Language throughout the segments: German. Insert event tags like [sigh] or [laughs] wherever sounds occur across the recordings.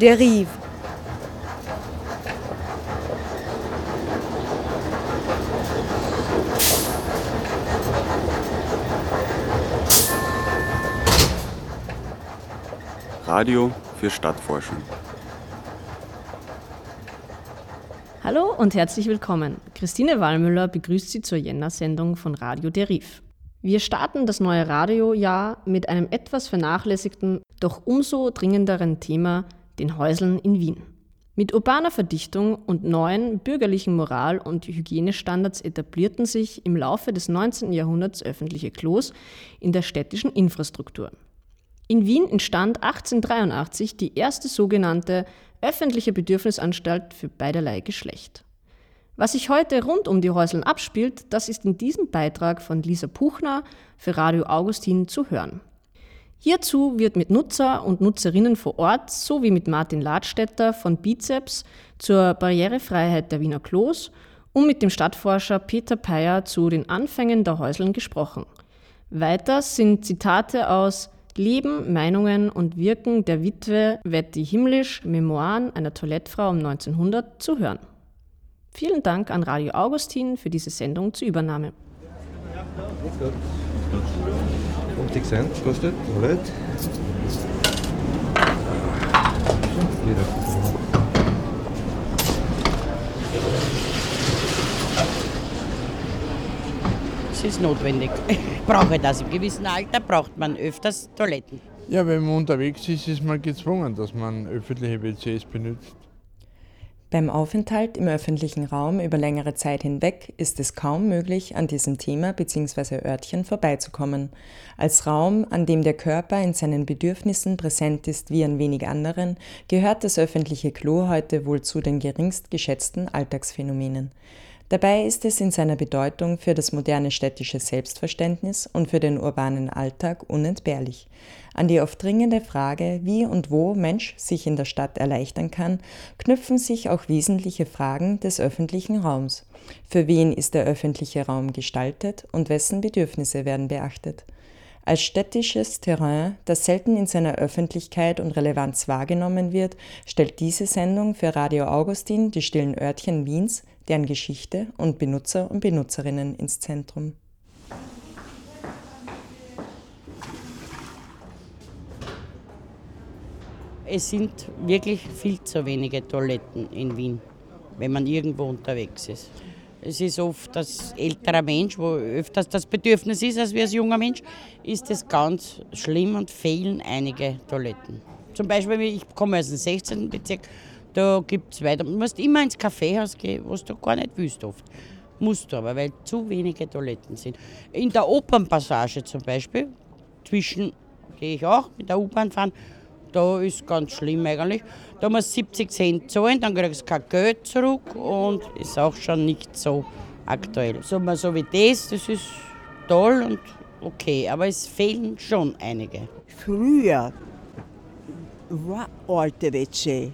Derive. Radio für Stadtforschung. Hallo und herzlich willkommen. Christine Wallmüller begrüßt Sie zur Jänner-Sendung von Radio Derif. Wir starten das neue Radiojahr mit einem etwas vernachlässigten, doch umso dringenderen Thema, den Häuseln in Wien. Mit urbaner Verdichtung und neuen bürgerlichen Moral- und Hygienestandards etablierten sich im Laufe des 19. Jahrhunderts öffentliche Klos in der städtischen Infrastruktur. In Wien entstand 1883 die erste sogenannte öffentliche Bedürfnisanstalt für beiderlei Geschlecht. Was sich heute rund um die Häuseln abspielt, das ist in diesem Beitrag von Lisa Puchner für Radio Augustin zu hören. Hierzu wird mit Nutzer und Nutzerinnen vor Ort sowie mit Martin Ladstätter von Bizeps zur Barrierefreiheit der Wiener Klos und mit dem Stadtforscher Peter Peyer zu den Anfängen der Häuseln gesprochen. Weiter sind Zitate aus Leben, Meinungen und Wirken der Witwe Wetti Himmlisch, Memoiren einer Toilettfrau um 1900 zu hören. Vielen Dank an Radio Augustin für diese Sendung zur Übernahme. 50 Cent kostet, Toilette. Es ist notwendig. Ich brauche das. Im gewissen Alter braucht man öfters Toiletten. Ja, wenn man unterwegs ist, ist man gezwungen, dass man öffentliche WCs benutzt. Beim Aufenthalt im öffentlichen Raum über längere Zeit hinweg ist es kaum möglich, an diesem Thema bzw. Örtchen vorbeizukommen. Als Raum, an dem der Körper in seinen Bedürfnissen präsent ist wie an wenig anderen, gehört das öffentliche Klo heute wohl zu den geringst geschätzten Alltagsphänomenen. Dabei ist es in seiner Bedeutung für das moderne städtische Selbstverständnis und für den urbanen Alltag unentbehrlich. An die oft dringende Frage, wie und wo Mensch sich in der Stadt erleichtern kann, knüpfen sich auch wesentliche Fragen des öffentlichen Raums. Für wen ist der öffentliche Raum gestaltet und wessen Bedürfnisse werden beachtet? Als städtisches Terrain, das selten in seiner Öffentlichkeit und Relevanz wahrgenommen wird, stellt diese Sendung für Radio Augustin die stillen Örtchen Wiens deren Geschichte und Benutzer und Benutzerinnen ins Zentrum. Es sind wirklich viel zu wenige Toiletten in Wien, wenn man irgendwo unterwegs ist. Es ist oft als älterer Mensch, wo öfters das Bedürfnis ist als wie als junger Mensch, ist es ganz schlimm und fehlen einige Toiletten. Zum Beispiel, ich komme aus dem 16. Bezirk, da gibt es weiter. Du musst immer ins Kaffeehaus gehen, was du gar nicht willst oft. Musst du aber, weil zu wenige Toiletten sind. In der Opernpassage zum Beispiel, zwischen gehe ich auch mit der U-Bahn fahren, da ist ganz schlimm eigentlich. Da muss 70 Cent zahlen, dann kriegst du kein Geld zurück und ist auch schon nicht so aktuell. So, so wie das, das ist toll und okay, aber es fehlen schon einige. Früher war alte WC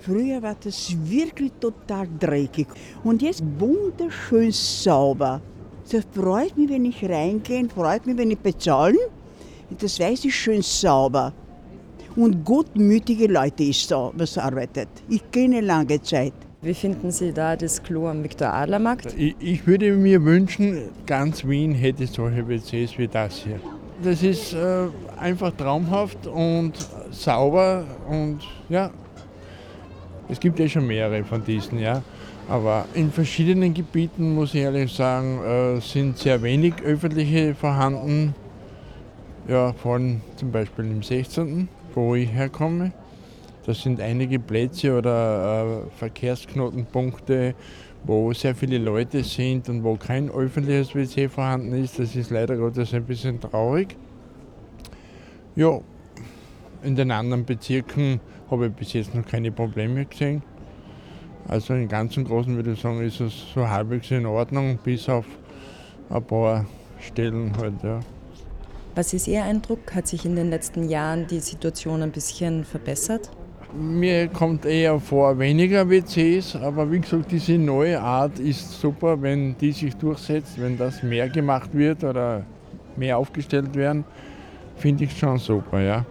Früher war das wirklich total dreckig und jetzt wunderschön sauber. Das freut mich, wenn ich reingehe, freut mich, wenn ich bezahlen. Das weiß ich schön sauber. Und gutmütige Leute ist da, was arbeitet. Ich kenne lange Zeit. Wie finden Sie da das Klo am Viktor-Adler-Markt? Ich, ich, würde mir wünschen, ganz Wien hätte solche WCs wie das hier. Das ist äh, einfach traumhaft und sauber und ja, es gibt ja schon mehrere von diesen, ja. Aber in verschiedenen Gebieten, muss ich ehrlich sagen, äh, sind sehr wenig öffentliche vorhanden. Ja, vor allem zum Beispiel im 16., wo ich herkomme. Das sind einige Plätze oder äh, Verkehrsknotenpunkte, wo sehr viele Leute sind und wo kein öffentliches WC vorhanden ist. Das ist leider Gottes ein bisschen traurig. Ja, in den anderen Bezirken habe ich bis jetzt noch keine Probleme gesehen. Also im Ganzen Großen würde ich sagen, ist es so halbwegs in Ordnung, bis auf ein paar Stellen halt, ja. Was ist Ihr Eindruck? Hat sich in den letzten Jahren die Situation ein bisschen verbessert? Mir kommt eher vor weniger WCs, aber wie gesagt, diese neue Art ist super, wenn die sich durchsetzt, wenn das mehr gemacht wird oder mehr aufgestellt werden, finde ich schon super, ja.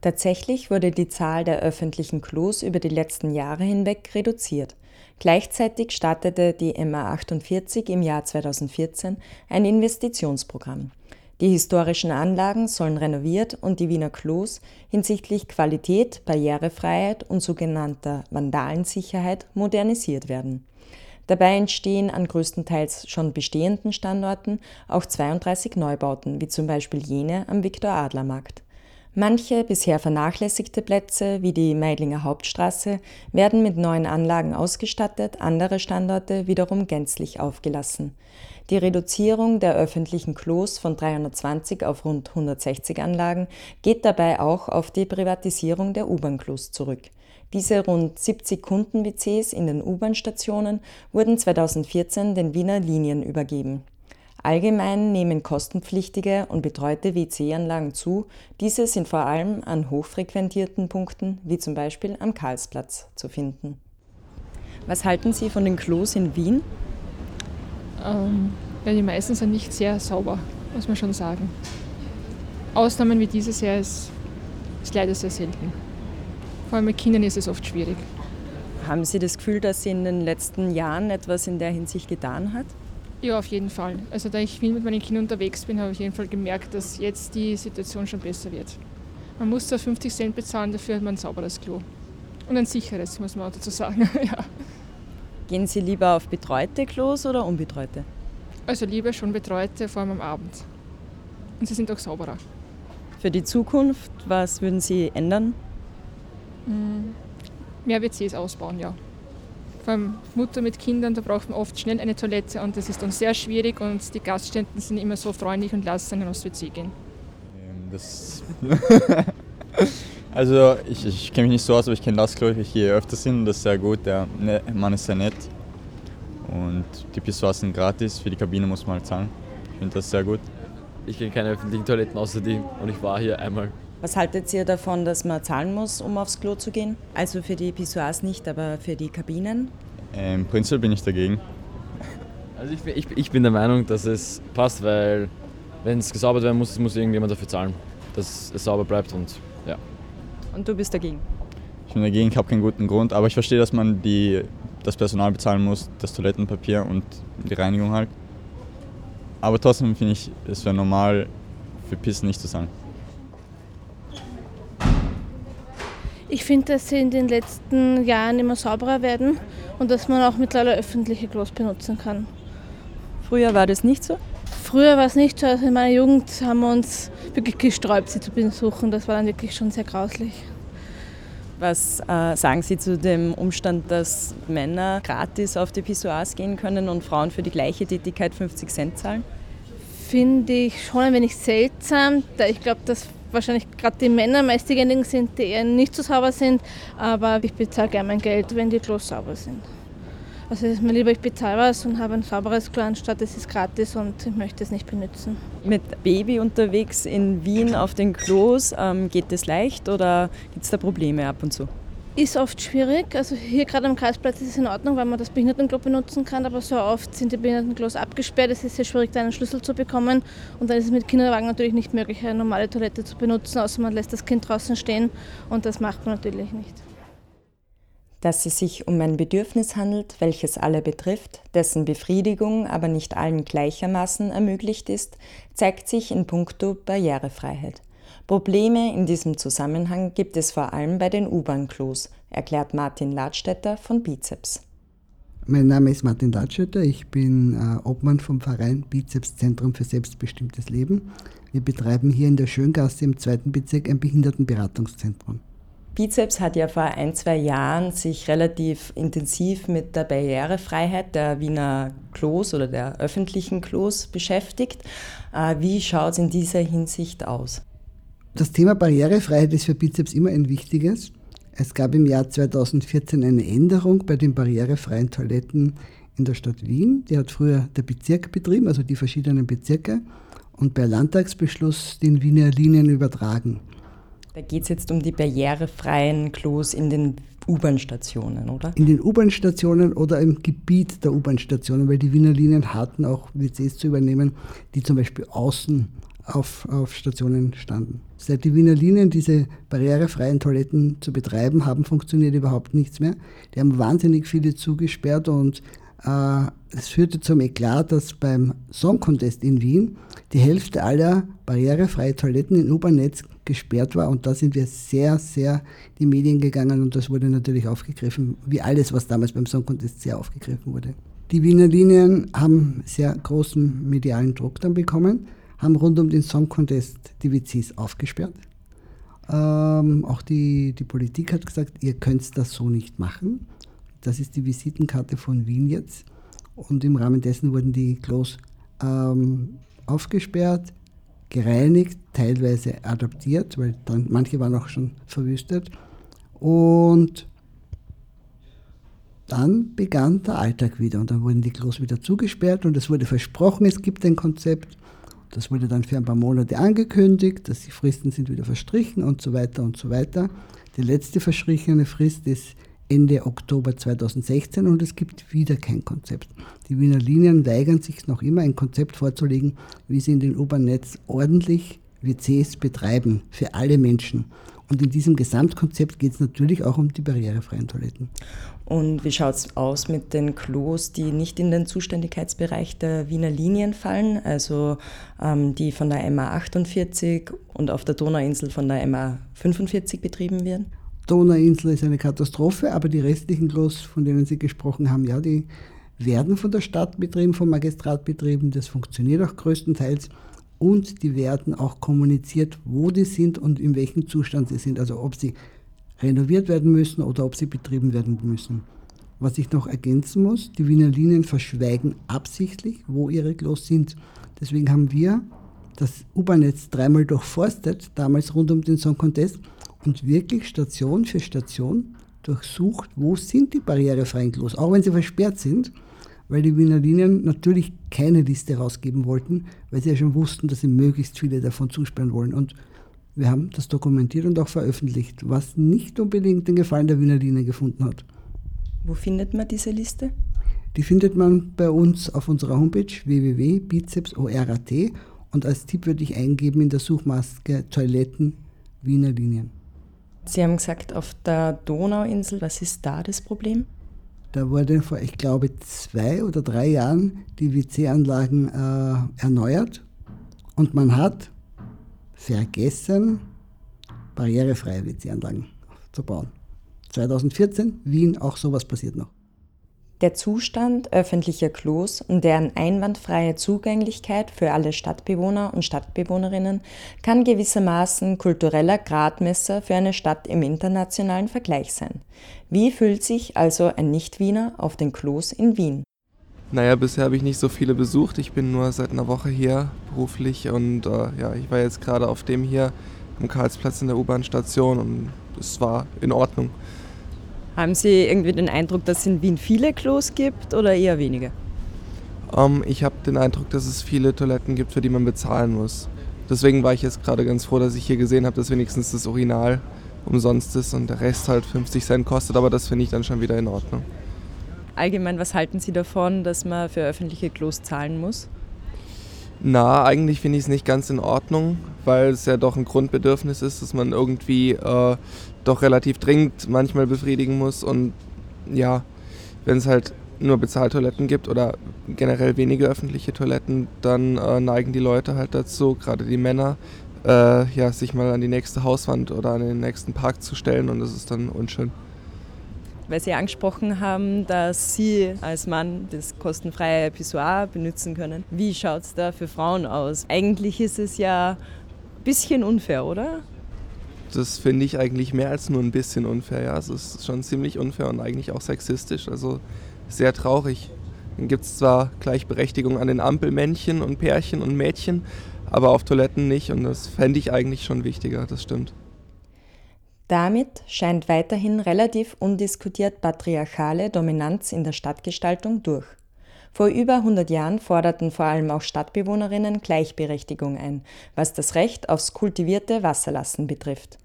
Tatsächlich wurde die Zahl der öffentlichen Klos über die letzten Jahre hinweg reduziert. Gleichzeitig startete die MA48 im Jahr 2014 ein Investitionsprogramm. Die historischen Anlagen sollen renoviert und die Wiener Klos hinsichtlich Qualität, Barrierefreiheit und sogenannter Vandalensicherheit modernisiert werden. Dabei entstehen an größtenteils schon bestehenden Standorten auch 32 Neubauten, wie zum Beispiel jene am Viktor-Adler-Markt. Manche bisher vernachlässigte Plätze, wie die Meidlinger Hauptstraße, werden mit neuen Anlagen ausgestattet, andere Standorte wiederum gänzlich aufgelassen. Die Reduzierung der öffentlichen Klos von 320 auf rund 160 Anlagen geht dabei auch auf die Privatisierung der U-Bahn-Klos zurück. Diese rund 70 Kunden-WCs in den U-Bahn-Stationen wurden 2014 den Wiener Linien übergeben. Allgemein nehmen kostenpflichtige und betreute WC-Anlagen zu. Diese sind vor allem an hochfrequentierten Punkten, wie zum Beispiel am Karlsplatz, zu finden. Was halten Sie von den Klos in Wien? Ähm, ja, die meisten sind nicht sehr sauber, muss man schon sagen. Ausnahmen wie dieses Jahr ist, ist leider sehr selten. Vor allem mit Kindern ist es oft schwierig. Haben Sie das Gefühl, dass Sie in den letzten Jahren etwas in der Hinsicht getan hat? Ja, auf jeden Fall. Also da ich viel mit meinen Kindern unterwegs bin, habe ich auf jeden Fall gemerkt, dass jetzt die Situation schon besser wird. Man muss zwar 50 Cent bezahlen, dafür hat man ein sauberes Klo. Und ein sicheres, muss man auch dazu sagen. [laughs] ja. Gehen Sie lieber auf betreute Klos oder unbetreute? Also lieber schon betreute, vor allem am Abend. Und sie sind auch sauberer. Für die Zukunft, was würden Sie ändern? Hm, mehr WCs ausbauen, ja allem Mutter mit Kindern, da braucht man oft schnell eine Toilette und das ist dann sehr schwierig und die Gaststätten sind immer so freundlich und lassen einen aufs WC gehen. Ähm, das [laughs] also ich, ich kenne mich nicht so aus, aber ich kenne das, glaube ich, ich gehe öfters hin und das ist sehr gut. Der ne, Mann ist sehr nett und die Pissoirs sind gratis, für die Kabine muss man halt zahlen. Ich finde das sehr gut. Ich kenne keine öffentlichen Toiletten außer die und ich war hier einmal was haltet ihr davon, dass man zahlen muss, um aufs Klo zu gehen? Also für die Pissoirs nicht, aber für die Kabinen? Ähm, prinzipiell bin ich dagegen. Also ich, ich, ich, bin der Meinung, dass es passt, weil wenn es gesaubert werden muss, muss irgendjemand dafür zahlen, dass es sauber bleibt und ja. Und du bist dagegen? Ich bin dagegen, ich habe keinen guten Grund, aber ich verstehe, dass man die, das Personal bezahlen muss, das Toilettenpapier und die Reinigung halt. Aber trotzdem finde ich, es wäre normal für Pissen nicht zu zahlen. Ich finde, dass sie in den letzten Jahren immer sauberer werden und dass man auch mittlerweile öffentliche Klos benutzen kann. Früher war das nicht so? Früher war es nicht so. Also in meiner Jugend haben wir uns wirklich gesträubt, sie zu besuchen. Das war dann wirklich schon sehr grauslich. Was äh, sagen Sie zu dem Umstand, dass Männer gratis auf die Pissoirs gehen können und Frauen für die gleiche Tätigkeit 50 Cent zahlen? Finde ich schon ein wenig seltsam, da ich glaube, dass wahrscheinlich gerade die Männer meist diejenigen sind, die eher nicht so sauber sind, aber ich bezahle gerne mein Geld, wenn die Klos sauber sind. Also ist mir lieber, ich bezahle was und habe ein sauberes Klo, anstatt es ist gratis und ich möchte es nicht benutzen. Mit Baby unterwegs in Wien auf den Klos, ähm, geht das leicht oder gibt es da Probleme ab und zu? Ist oft schwierig. Also hier gerade am Kreisplatz ist es in Ordnung, weil man das Behindertenklo benutzen kann, aber so oft sind die Behindertenklos abgesperrt. Es ist sehr schwierig, da einen Schlüssel zu bekommen. Und dann ist es mit Kinderwagen natürlich nicht möglich, eine normale Toilette zu benutzen, außer man lässt das Kind draußen stehen. Und das macht man natürlich nicht. Dass es sich um ein Bedürfnis handelt, welches alle betrifft, dessen Befriedigung aber nicht allen gleichermaßen ermöglicht ist, zeigt sich in puncto Barrierefreiheit. Probleme in diesem Zusammenhang gibt es vor allem bei den U-Bahn-Klos, erklärt Martin Ladstätter von Bizeps. Mein Name ist Martin Ladstätter, ich bin äh, Obmann vom Verein Bizeps Zentrum für selbstbestimmtes Leben. Wir betreiben hier in der Schöngasse im zweiten Bezirk ein Behindertenberatungszentrum. Bizeps hat ja vor ein, zwei Jahren sich relativ intensiv mit der Barrierefreiheit der Wiener Klos oder der öffentlichen Klos beschäftigt. Äh, wie schaut es in dieser Hinsicht aus? Das Thema Barrierefreiheit ist für Bizeps immer ein wichtiges. Es gab im Jahr 2014 eine Änderung bei den barrierefreien Toiletten in der Stadt Wien. Die hat früher der Bezirk betrieben, also die verschiedenen Bezirke, und per Landtagsbeschluss den Wiener Linien übertragen. Da geht es jetzt um die barrierefreien Klos in den U-Bahn-Stationen, oder? In den U-Bahn-Stationen oder im Gebiet der U-Bahn-Stationen, weil die Wiener Linien hatten auch WCs zu übernehmen, die zum Beispiel außen auf, auf Stationen standen. Seit die Wiener Linien diese barrierefreien Toiletten zu betreiben haben, funktioniert überhaupt nichts mehr. Die haben wahnsinnig viele zugesperrt und äh, es führte zum Eklat, dass beim Song Contest in Wien die Hälfte aller barrierefreien Toiletten im U-Bahn-Netz gesperrt war und da sind wir sehr, sehr in die Medien gegangen und das wurde natürlich aufgegriffen, wie alles, was damals beim Song Contest sehr aufgegriffen wurde. Die Wiener Linien haben sehr großen medialen Druck dann bekommen, haben rund um den Song Contest die WCs aufgesperrt. Ähm, auch die, die Politik hat gesagt, ihr könnt das so nicht machen. Das ist die Visitenkarte von Wien jetzt. Und im Rahmen dessen wurden die Klos ähm, aufgesperrt, gereinigt, teilweise adaptiert, weil dann manche waren auch schon verwüstet. Und dann begann der Alltag wieder und dann wurden die Klos wieder zugesperrt und es wurde versprochen, es gibt ein Konzept. Das wurde dann für ein paar Monate angekündigt, dass die Fristen sind wieder verstrichen und so weiter und so weiter. Die letzte verstrichene Frist ist Ende Oktober 2016 und es gibt wieder kein Konzept. Die Wiener Linien weigern sich noch immer, ein Konzept vorzulegen, wie sie in den U-Bahn-Netz ordentlich WCs betreiben für alle Menschen. Und in diesem Gesamtkonzept geht es natürlich auch um die barrierefreien Toiletten. Und wie schaut es aus mit den Klos, die nicht in den Zuständigkeitsbereich der Wiener Linien fallen, also ähm, die von der MA 48 und auf der Donauinsel von der MA 45 betrieben werden? Donauinsel ist eine Katastrophe, aber die restlichen Klos, von denen Sie gesprochen haben, ja, die werden von der Stadt betrieben, vom Magistrat betrieben. Das funktioniert auch größtenteils. Und die werden auch kommuniziert, wo die sind und in welchem Zustand sie sind. Also ob sie renoviert werden müssen oder ob sie betrieben werden müssen. Was ich noch ergänzen muss, die Wiener Linien verschweigen absichtlich, wo ihre Klos sind. Deswegen haben wir das U-Bahn-Netz dreimal durchforstet, damals rund um den Song Contest, und wirklich Station für Station durchsucht, wo sind die barrierefreien Klos, auch wenn sie versperrt sind, weil die Wiener Linien natürlich keine Liste rausgeben wollten, weil sie ja schon wussten, dass sie möglichst viele davon zusperren wollen. Und wir haben das dokumentiert und auch veröffentlicht, was nicht unbedingt den Gefallen der Wiener Linien gefunden hat. Wo findet man diese Liste? Die findet man bei uns auf unserer Homepage www.bizepsorat und als Tipp würde ich eingeben in der Suchmaske Toiletten Wiener Linien. Sie haben gesagt, auf der Donauinsel, was ist da das Problem? Da wurde vor, ich glaube, zwei oder drei Jahren die WC-Anlagen äh, erneuert und man hat vergessen, barrierefreie WC-Anlagen zu bauen. 2014, Wien, auch sowas passiert noch. Der Zustand öffentlicher Klos und deren einwandfreie Zugänglichkeit für alle Stadtbewohner und Stadtbewohnerinnen kann gewissermaßen kultureller Gradmesser für eine Stadt im internationalen Vergleich sein. Wie fühlt sich also ein Nicht-Wiener auf den Klos in Wien? Naja, bisher habe ich nicht so viele besucht. Ich bin nur seit einer Woche hier beruflich und äh, ja, ich war jetzt gerade auf dem hier am Karlsplatz in der U-Bahn-Station und es war in Ordnung. Haben Sie irgendwie den Eindruck, dass es in Wien viele Klos gibt oder eher weniger? Um, ähm, ich habe den Eindruck, dass es viele Toiletten gibt, für die man bezahlen muss. Deswegen war ich jetzt gerade ganz froh, dass ich hier gesehen habe, dass wenigstens das Urinal umsonst ist und der Rest halt 50 Cent kostet, aber das finde ich dann schon wieder in Ordnung. Allgemein, was halten Sie davon, dass man für öffentliche Klos zahlen muss? Na, eigentlich finde ich es nicht ganz in Ordnung, weil es ja doch ein Grundbedürfnis ist, dass man irgendwie äh, doch relativ dringend manchmal befriedigen muss. Und ja, wenn es halt nur Bezahltoiletten gibt oder generell wenige öffentliche Toiletten, dann äh, neigen die Leute halt dazu, gerade die Männer, äh, ja, sich mal an die nächste Hauswand oder an den nächsten Park zu stellen und das ist dann unschön weil Sie angesprochen haben, dass Sie als Mann das kostenfreie Pissoir benutzen können. Wie schaut es da für Frauen aus? Eigentlich ist es ja ein bisschen unfair, oder? Das finde ich eigentlich mehr als nur ein bisschen unfair. Ja, es ist schon ziemlich unfair und eigentlich auch sexistisch. Also sehr traurig. Dann gibt es zwar Gleichberechtigung an den Ampelmännchen und Pärchen und Mädchen, aber auf Toiletten nicht und das fände ich eigentlich schon wichtiger, das stimmt. Damit scheint weiterhin relativ undiskutiert patriarchale Dominanz in der Stadtgestaltung durch. Vor über 100 Jahren forderten vor allem auch Stadtbewohnerinnen Gleichberechtigung ein, was das Recht aufs kultivierte Wasserlassen betrifft.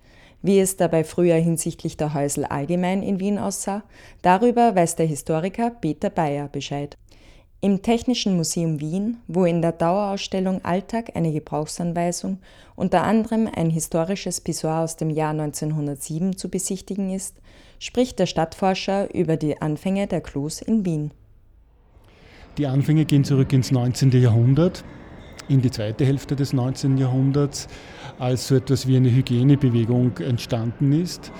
Wie es dabei früher hinsichtlich der Häusel allgemein in Wien aussah, darüber weiß der Historiker Peter Bayer Bescheid. Im Technischen Museum Wien, wo in der Dauerausstellung Alltag eine Gebrauchsanweisung unter anderem ein historisches Pissoir aus dem Jahr 1907 zu besichtigen ist, spricht der Stadtforscher über die Anfänge der Klos in Wien. Die Anfänge gehen zurück ins 19. Jahrhundert, in die zweite Hälfte des 19. Jahrhunderts, als so etwas wie eine Hygienebewegung entstanden ist,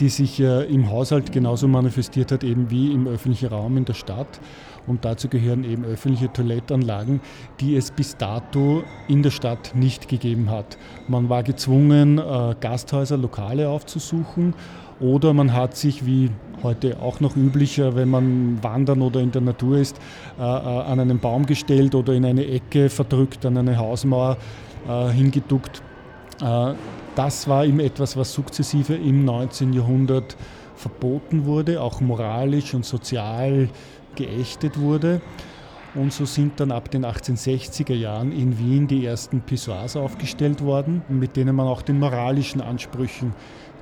die sich im Haushalt genauso manifestiert hat, eben wie im öffentlichen Raum in der Stadt. Und dazu gehören eben öffentliche Toilettanlagen, die es bis dato in der Stadt nicht gegeben hat. Man war gezwungen, äh, Gasthäuser, Lokale aufzusuchen oder man hat sich, wie heute auch noch üblicher, wenn man wandern oder in der Natur ist, äh, äh, an einen Baum gestellt oder in eine Ecke verdrückt, an eine Hausmauer hingeduckt. Das war eben etwas, was sukzessive im 19. Jahrhundert verboten wurde, auch moralisch und sozial geächtet wurde. Und so sind dann ab den 1860er Jahren in Wien die ersten Pissoirs aufgestellt worden, mit denen man auch den moralischen Ansprüchen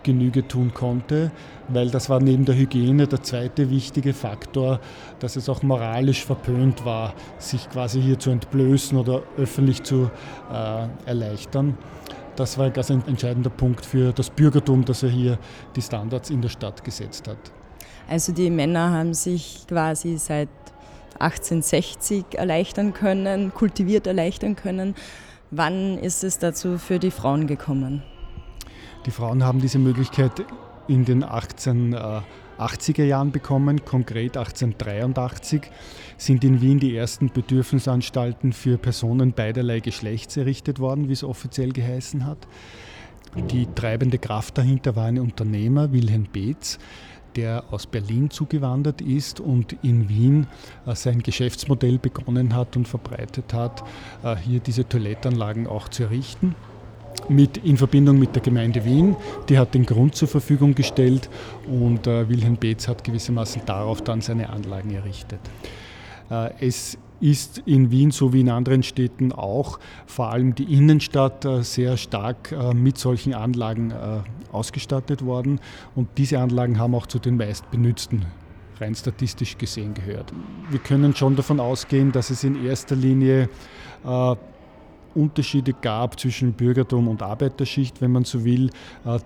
Genüge tun konnte, weil das war neben der Hygiene der zweite wichtige Faktor, dass es auch moralisch verpönt war, sich quasi hier zu entblößen oder öffentlich zu äh, erleichtern. Das war ein ganz entscheidender Punkt für das Bürgertum, dass er hier die Standards in der Stadt gesetzt hat. Also die Männer haben sich quasi seit 1860 erleichtern können, kultiviert erleichtern können. Wann ist es dazu für die Frauen gekommen? Die Frauen haben diese Möglichkeit in den 1880er Jahren bekommen, konkret 1883 sind in Wien die ersten Bedürfnisanstalten für Personen beiderlei Geschlechts errichtet worden, wie es offiziell geheißen hat. Die treibende Kraft dahinter war ein Unternehmer, Wilhelm Beetz, der aus Berlin zugewandert ist und in Wien äh, sein Geschäftsmodell begonnen hat und verbreitet hat, äh, hier diese Toilettanlagen auch zu errichten. Mit, in Verbindung mit der Gemeinde Wien, die hat den Grund zur Verfügung gestellt und äh, Wilhelm Beetz hat gewissermaßen darauf dann seine Anlagen errichtet. Äh, es ist in Wien so wie in anderen Städten auch vor allem die Innenstadt äh, sehr stark äh, mit solchen Anlagen ausgestattet worden und diese Anlagen haben auch zu den meistbenützten rein statistisch gesehen gehört. Wir können schon davon ausgehen, dass es in erster Linie Unterschiede gab zwischen Bürgertum und Arbeiterschicht, wenn man so will,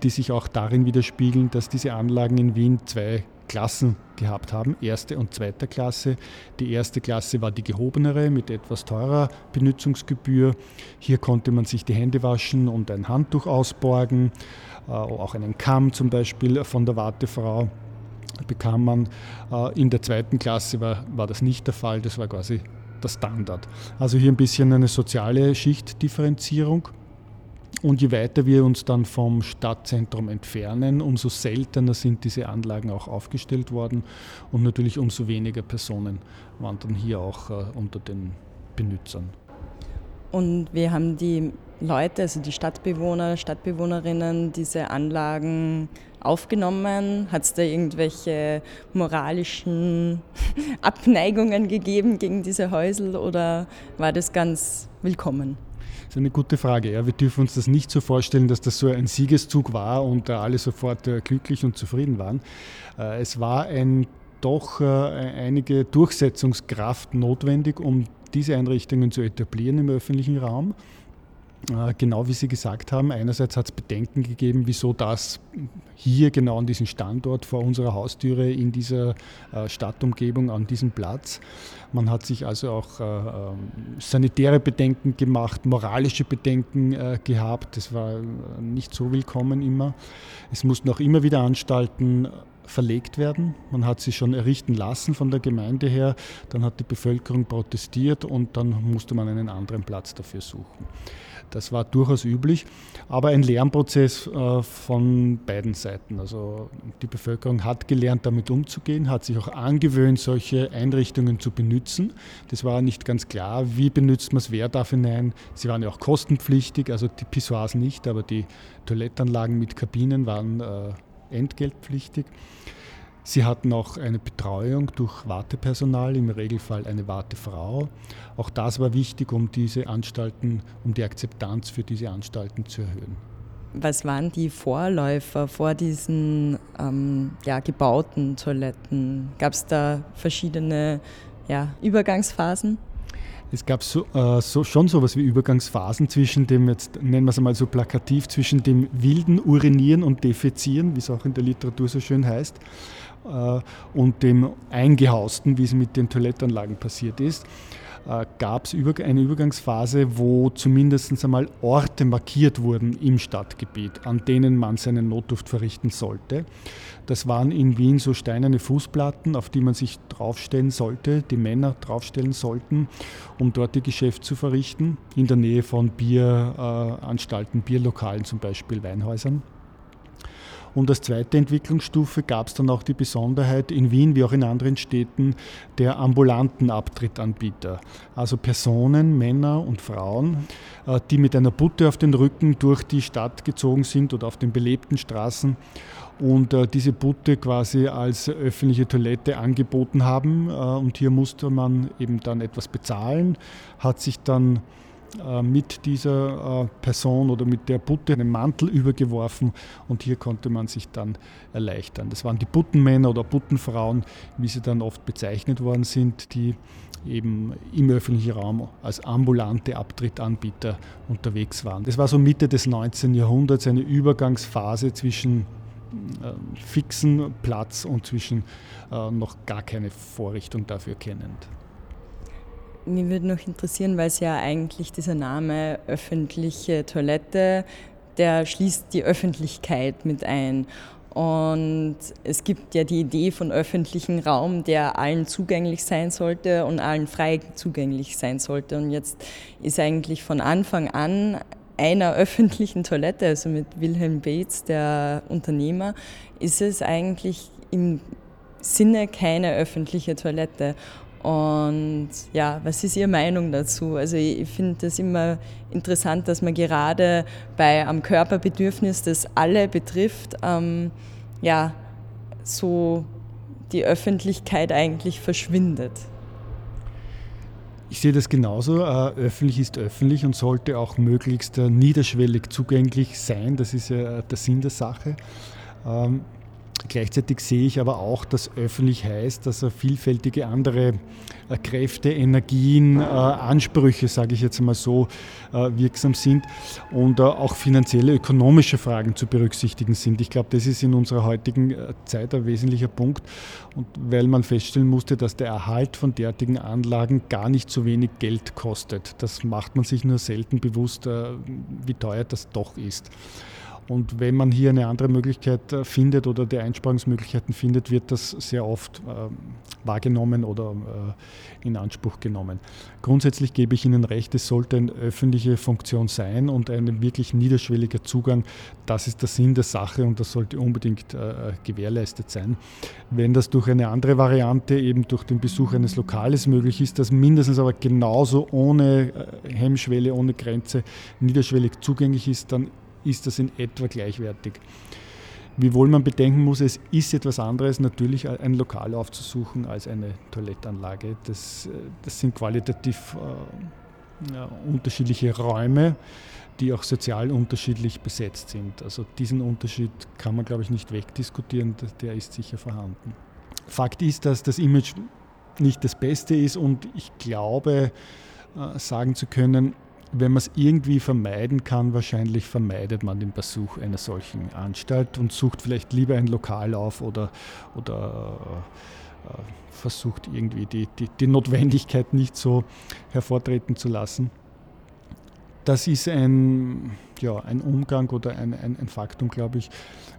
die sich auch darin widerspiegeln, dass diese Anlagen in Wien zwei Klassen gehabt haben, erste und zweite Klasse. Die erste Klasse war die gehobenere mit etwas teurer Benutzungsgebühr. Hier konnte man sich die Hände waschen und ein Handtuch ausborgen, äh, auch einen Kamm zum Beispiel von der Wartefrau bekam man. Äh, in der zweiten Klasse war, war das nicht der Fall, das war quasi der Standard. Also hier ein bisschen eine soziale Schichtdifferenzierung. Und je weiter wir uns dann vom Stadtzentrum entfernen, umso seltener sind diese Anlagen auch aufgestellt worden und natürlich umso weniger Personen waren dann hier auch äh, unter den Benützern. Und wir haben die Leute, also die Stadtbewohner, Stadtbewohnerinnen, diese Anlagen aufgenommen? Hat es da irgendwelche moralischen [laughs] Abneigungen gegeben gegen diese Häusel oder war das ganz willkommen? Das ist eine gute Frage. Ja. Wir dürfen uns das nicht so vorstellen, dass das so ein Siegeszug war und alle sofort äh, glücklich und zufrieden waren. Äh, es war ein, doch äh, einige Durchsetzungskraft notwendig, um diese Einrichtungen zu etablieren im öffentlichen Raum. Äh, genau wie Sie gesagt haben, einerseits hat es Bedenken gegeben, wieso das hier genau an diesem Standort vor unserer Haustüre in dieser äh, Stadtumgebung an diesem Platz. Man hat sich also auch äh, ähm, sanitäre Bedenken gemacht, moralische Bedenken gehabt. Das war nicht so willkommen immer. Es mussten auch immer wieder Anstalten verlegt werden. Man hat sie schon errichten lassen von der Gemeinde her. Dann hat die Bevölkerung protestiert und dann musste man einen anderen Platz dafür suchen. Das war durchaus üblich, aber ein Lernprozess äh, von beiden Seiten. Also die Bevölkerung hat gelernt, damit umzugehen, hat sich auch angewöhnt, solche Einrichtungen zu benutzen. Das war nicht ganz klar, wie benutzt man es, wer darf hinein. Sie waren ja auch kostenpflichtig, also die Pissoirs nicht, aber die Toilettanlagen mit Kabinen waren äh, entgeltpflichtig. Sie hatten auch eine Betreuung durch Wartepersonal, im Regelfall eine Wartefrau. Auch das war wichtig, um diese Anstalten, um die Akzeptanz für diese Anstalten zu erhöhen. Was waren die Vorläufer vor diesen ähm, ja, gebauten Toiletten? Gab es da verschiedene ja, Übergangsphasen? Es gab so, äh, so, schon sowas wie Übergangsphasen zwischen dem, jetzt nennen wir es mal so plakativ, zwischen dem wilden Urinieren und Defezieren, wie es auch in der Literatur so schön heißt, äh, und dem eingehausten, wie es mit den Toilettanlagen passiert ist. Äh, gab es eine Übergangsphase, wo zumindest einmal Orte markiert wurden im Stadtgebiet, an denen man seine Notdurft verrichten sollte. Das waren in Wien so steinerne Fußplatten, auf die man sich draufstellen sollte, die Männer draufstellen sollten, um dort ihr Geschäft zu verrichten, in der Nähe von Bieranstalten, Bierlokalen zum Beispiel, Weinhäusern. Und als zweite Entwicklungsstufe gab es dann auch die Besonderheit in Wien wie auch in anderen Städten der ambulanten Abtrittanbieter. Also Personen, Männer und Frauen, äh, die mit einer Butte auf den Rücken durch die Stadt gezogen sind oder auf den belebten Straßen und äh, diese Butte quasi als öffentliche Toilette angeboten haben. Äh, und hier musste man eben dann etwas bezahlen, hat sich dann mit dieser äh, Person oder mit der Butte einen Mantel übergeworfen und hier konnte man sich dann erleichtern. Das waren die Buttenmänner oder Buttenfrauen, wie sie dann oft bezeichnet worden sind, die eben im öffentlichen Raum als ambulante Abtrittanbieter unterwegs waren. Das war so Mitte des 19. Jahrhunderts eine Übergangsphase zwischen äh, fixen Platz und zwischen noch gar keine Vorrichtung dafür kennend. Mich würde noch interessieren, weil es ja eigentlich dieser Name öffentliche Toilette, der schließt die Öffentlichkeit mit ein. Und es gibt ja die Idee von öffentlichem Raum, der allen zugänglich sein sollte und allen frei zugänglich sein sollte. Und jetzt ist eigentlich von Anfang an einer öffentlichen Toilette, also mit Wilhelm Bates, der Unternehmer, ist es eigentlich im Sinne keine öffentliche Toilette. Und ja, was ist Ihre Meinung dazu? Also ich finde das immer interessant, dass man gerade bei am Körperbedürfnis, das alle betrifft, ähm, ja, so die Öffentlichkeit eigentlich verschwindet. Ich sehe das genauso. Äh, öffentlich ist öffentlich und sollte auch möglichst äh, niederschwellig zugänglich sein. Das ist ja der Sinn der Sache. Gleichzeitig sehe ich aber auch, dass öffentlich heißt, dass vielfältige andere äh, Kräfte, Energien, äh, Ansprüche, sage ich jetzt mal so, äh, wirksam sind und auch finanzielle, ökonomische Fragen zu berücksichtigen sind. Ich glaube, das ist in unserer heutigen Zeit ein wesentlicher Punkt. Und weil man feststellen musste, dass der Erhalt von derartigen Anlagen gar nicht so wenig Geld kostet. Das macht man sich nur selten bewusst, wie teuer das doch ist. Und wenn man hier eine andere Möglichkeit äh, findet oder die Einsparungsmöglichkeiten findet, wird das sehr oft äh, wahrgenommen oder äh, in Anspruch genommen. Grundsätzlich gebe ich Ihnen recht, es sollte eine öffentliche Funktion sein und ein wirklich niederschwelliger Zugang. Das ist der Sinn der Sache und das sollte unbedingt äh, gewährleistet sein. Wenn das durch eine andere Variante, eben durch den Besuch eines Lokales möglich ist, das mindestens aber genauso ohne äh, Hemmschwelle, ohne Grenze niederschwellig zugänglich ist, dann ist das in etwa gleichwertig. Wiewohl man bedenken muss, es ist etwas anderes, natürlich ein Lokal aufzusuchen als eine Toilettanlage. Das, äh, das sind qualitativ äh, ja, unterschiedliche Räume, die auch sozial unterschiedlich besetzt sind. Also diesen Unterschied kann man, glaube ich, nicht wegdiskutieren, der ist sicher vorhanden. Fakt ist, dass das Image nicht das Beste ist und ich glaube, äh, sagen zu können, wenn man es irgendwie vermeiden kann, wahrscheinlich vermeidet man den Besuch einer solchen Anstalt und sucht vielleicht lieber ein Lokal auf oder, oder äh, versucht irgendwie die, die, die Notwendigkeit nicht so hervortreten zu lassen. Das ist ein, ja, ein Umgang oder ein, ein, ein Faktum, glaube ich,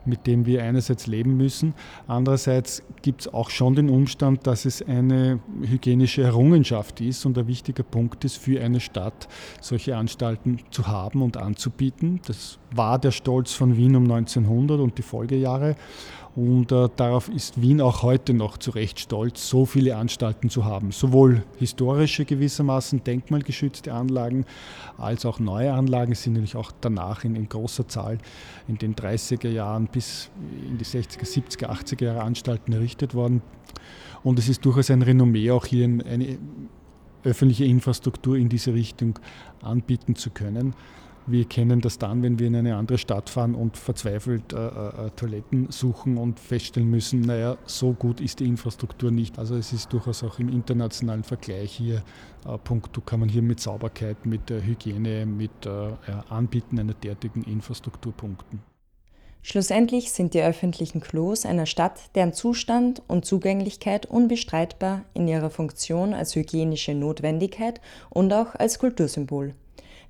mit dem wir einerseits leben müssen. Andererseits gibt es auch schon den Umstand, dass es eine hygienische Errungenschaft ist und ein wichtiger Punkt ist für eine Stadt, solche Anstalten zu haben und anzubieten. Das war der Stolz von Wien um 1900 und die Folgejahre. Und äh, darauf ist Wien auch heute noch zu Recht stolz, so viele Anstalten zu haben. Sowohl historische gewissermaßen denkmalgeschützte Anlagen als auch neue Anlagen sind nämlich auch danach in, in großer Zahl in den 30er Jahren bis in die 60er, 70er, 80er Jahre Anstalten errichtet worden. Und es ist durchaus ein Renommee, auch hier eine öffentliche Infrastruktur in diese Richtung anbieten zu können Wir kennen das dann, wenn wir in eine andere Stadt fahren und verzweifelt äh, äh, Toiletten suchen und feststellen müssen, naja, so gut ist die Infrastruktur nicht. Also es ist durchaus auch im internationalen Vergleich hier äh, Punkt, kann man hier mit Sauberkeit, mit Hygiene, mit ja, Anbieten einer derartigen Infrastruktur punkten. Schlussendlich sind die öffentlichen Klos einer Stadt, deren Zustand und Zugänglichkeit unbestreitbar in ihrer Funktion als hygienische Notwendigkeit und auch als Kultursymbol.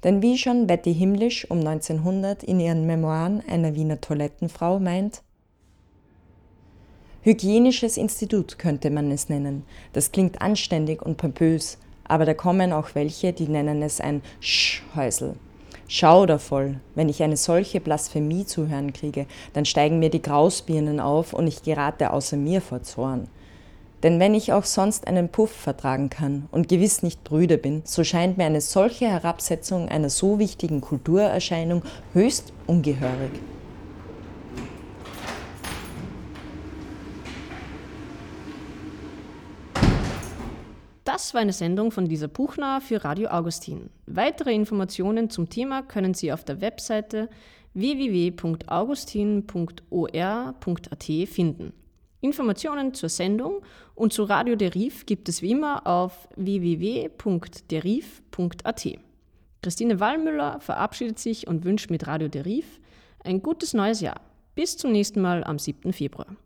Denn wie schon Betty Himmlisch um 1900 in ihren Memoiren einer Wiener Toilettenfrau meint, Hygienisches Institut könnte man es nennen. Das klingt anständig und pompös, aber da kommen auch welche, die nennen es ein Sch-Häusel. Schaudervoll, wenn ich eine solche Blasphemie zu hören kriege, dann steigen mir die Grausbirnen auf und ich gerate außer mir vor Zorn. Denn wenn ich auch sonst einen Puff vertragen kann und gewiss nicht Brüder bin, so scheint mir eine solche Herabsetzung einer so wichtigen Kulturerscheinung höchst ungehörig. Das war eine Sendung von Lisa Buchner für Radio Augustin. Weitere Informationen zum Thema können Sie auf der Webseite www.augustin.or.at finden. Informationen zur Sendung und zu Radio Derif gibt es wie immer auf www.derif.at. Christine Wallmüller verabschiedet sich und wünscht mit Radio Derif ein gutes neues Jahr. Bis zum nächsten Mal am 7. Februar.